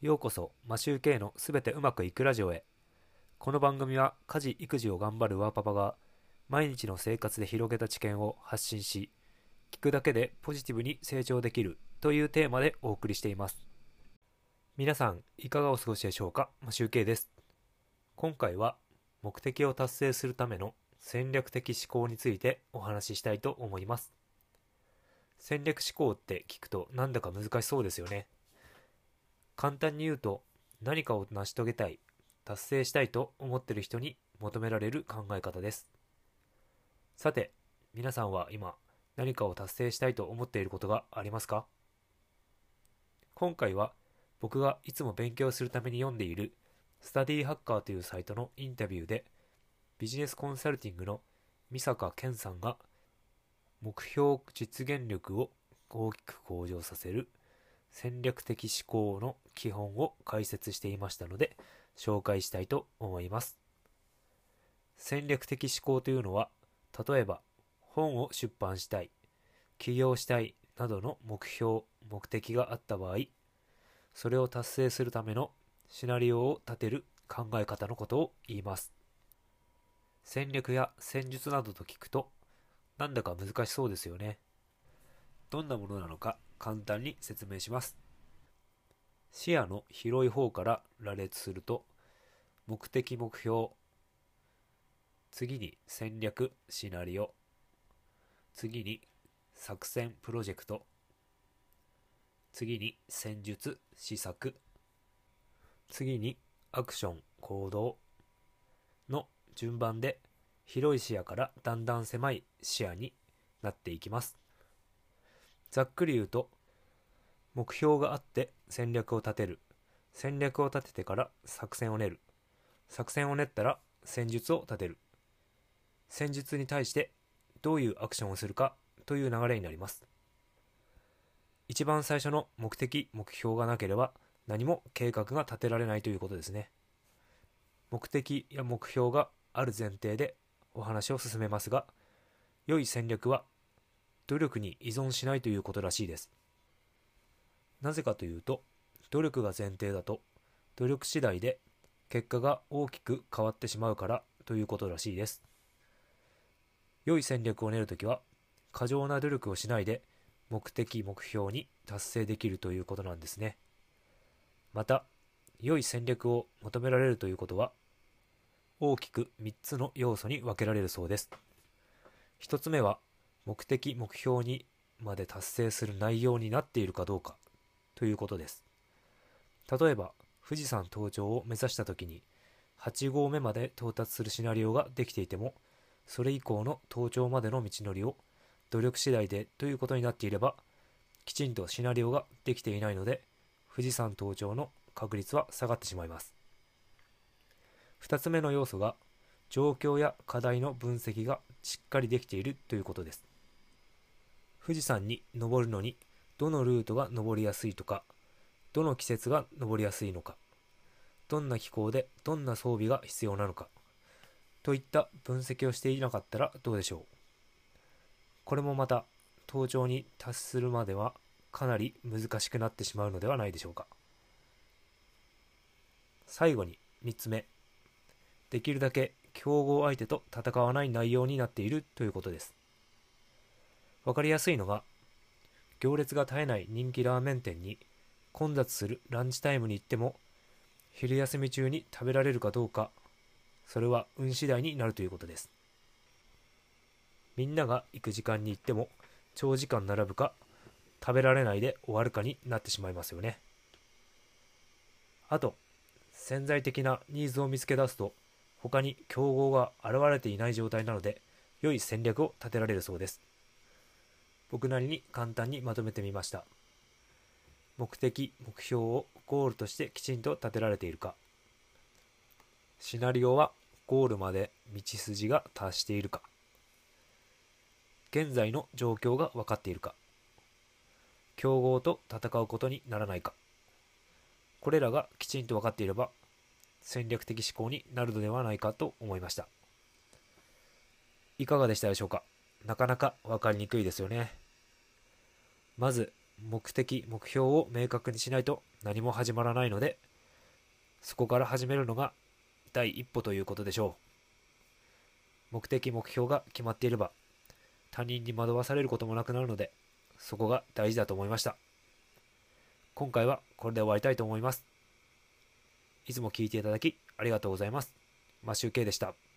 ようこそマシューケイのすべてうまくいくラジオへ。この番組は家事育児を頑張るワーパパが毎日の生活で広げた知見を発信し聞くだけでポジティブに成長できるというテーマでお送りしています。皆さんいかがお過ごしでしょうか？マシューケイです。今回は目的を達成するための戦略的思考についてお話ししたいと思います。戦略思考って聞くとなんだか難しそうですよね。簡単に言うと何かを成し遂げたい達成したいと思ってる人に求められる考え方です。さて皆さんは今何かを達成したいと思っていることがありますか？今回は僕がいつも勉強するために読んでいるスタディハッカーというサイトのインタビューでビジネスコンサルティングの三坂健さんが目標実現力を大きく向上させる戦略的思考の基本を解説していましたので紹介したいと思います。戦略的思考というのは例えば本を出版したい起業したいなどの目標目的があった場合それを達成するためのシナリオを立てる考え方のことを言います。戦略や戦術などと聞くとなんだか難しそうですよね。どんなものなのか簡単に説明します。視野の広い方から羅列すると目的目標次に戦略シナリオ次に作戦プロジェクト次に戦術施策次にアクション行動の順番で広い視野からだんだん狭い視野になっていきます。ざっくり言うと目標があって戦略を立てる。戦略を立ててから作戦を練る。作戦を練ったら戦術を立てる。戦術に対してどういうアクションをするかという流れになります。一番最初の目的目標がなければ何も計画が立てられないということですね。目的や目標がある前提でお話を進めますが良い戦略は努力に依存しないということらしいです。なぜかというと、努力が前提だと、努力次第で結果が大きく変わってしまうからということらしいです。良い戦略を練るときは、過剰な努力をしないで目的目標に達成できるということなんですね。また、良い戦略を求められるということは、大きく3つの要素に分けられるそうです。1つ目は、目的目標にまで達成する内容になっているかどうかということです。例えば富士山登頂を目指した時に8合目まで到達するシナリオができていてもそれ以降の登頂までの道のりを努力次第でということになっていればきちんとシナリオができていないので富士山登頂の確率は下がってしまいます。2つ目の要素が状況や課題の分析がしっかりできているということです。富士山に登るのにどのルートが登りやすいとか、どの季節が登りやすいのか、どんな気候でどんな装備が必要なのか、といった分析をしていなかったらどうでしょう。これもまた登頂に達するまではかなり難しくなってしまうのではないでしょうか。最後に3つ目。できるだけ競合相手と戦わない内容になっているということです。わかりやすいのが、行列が絶えない人気ラーメン店に混雑するランチタイムに行っても、昼休み中に食べられるかどうか、それは運次第になるということです。みんなが行く時間に行っても、長時間並ぶか、食べられないで終わるかになってしまいますよね。あと、潜在的なニーズを見つけ出すと、他に競合が現れていない状態なので、良い戦略を立てられるそうです。僕なりに簡単にまとめてみました。目的目標をゴールとしてきちんと立てられているか。シナリオはゴールまで道筋が達しているか。現在の状況が分かっているか。競合と戦うことにならないか。これらがきちんと分かっていれば戦略的思考になるのではないかと思いました。いかがでしたでしょうか？なかなか分かりにくいですよね。まず、目的目標を明確にしないと何も始まらないのでそこから始めるのが第一歩ということでしょう。目的目標が決まっていれば他人に惑わされることもなくなるのでそこが大事だと思いました。今回はこれで終わりたいと思います。いつも聞いていただきありがとうございます。マシュウケイでした。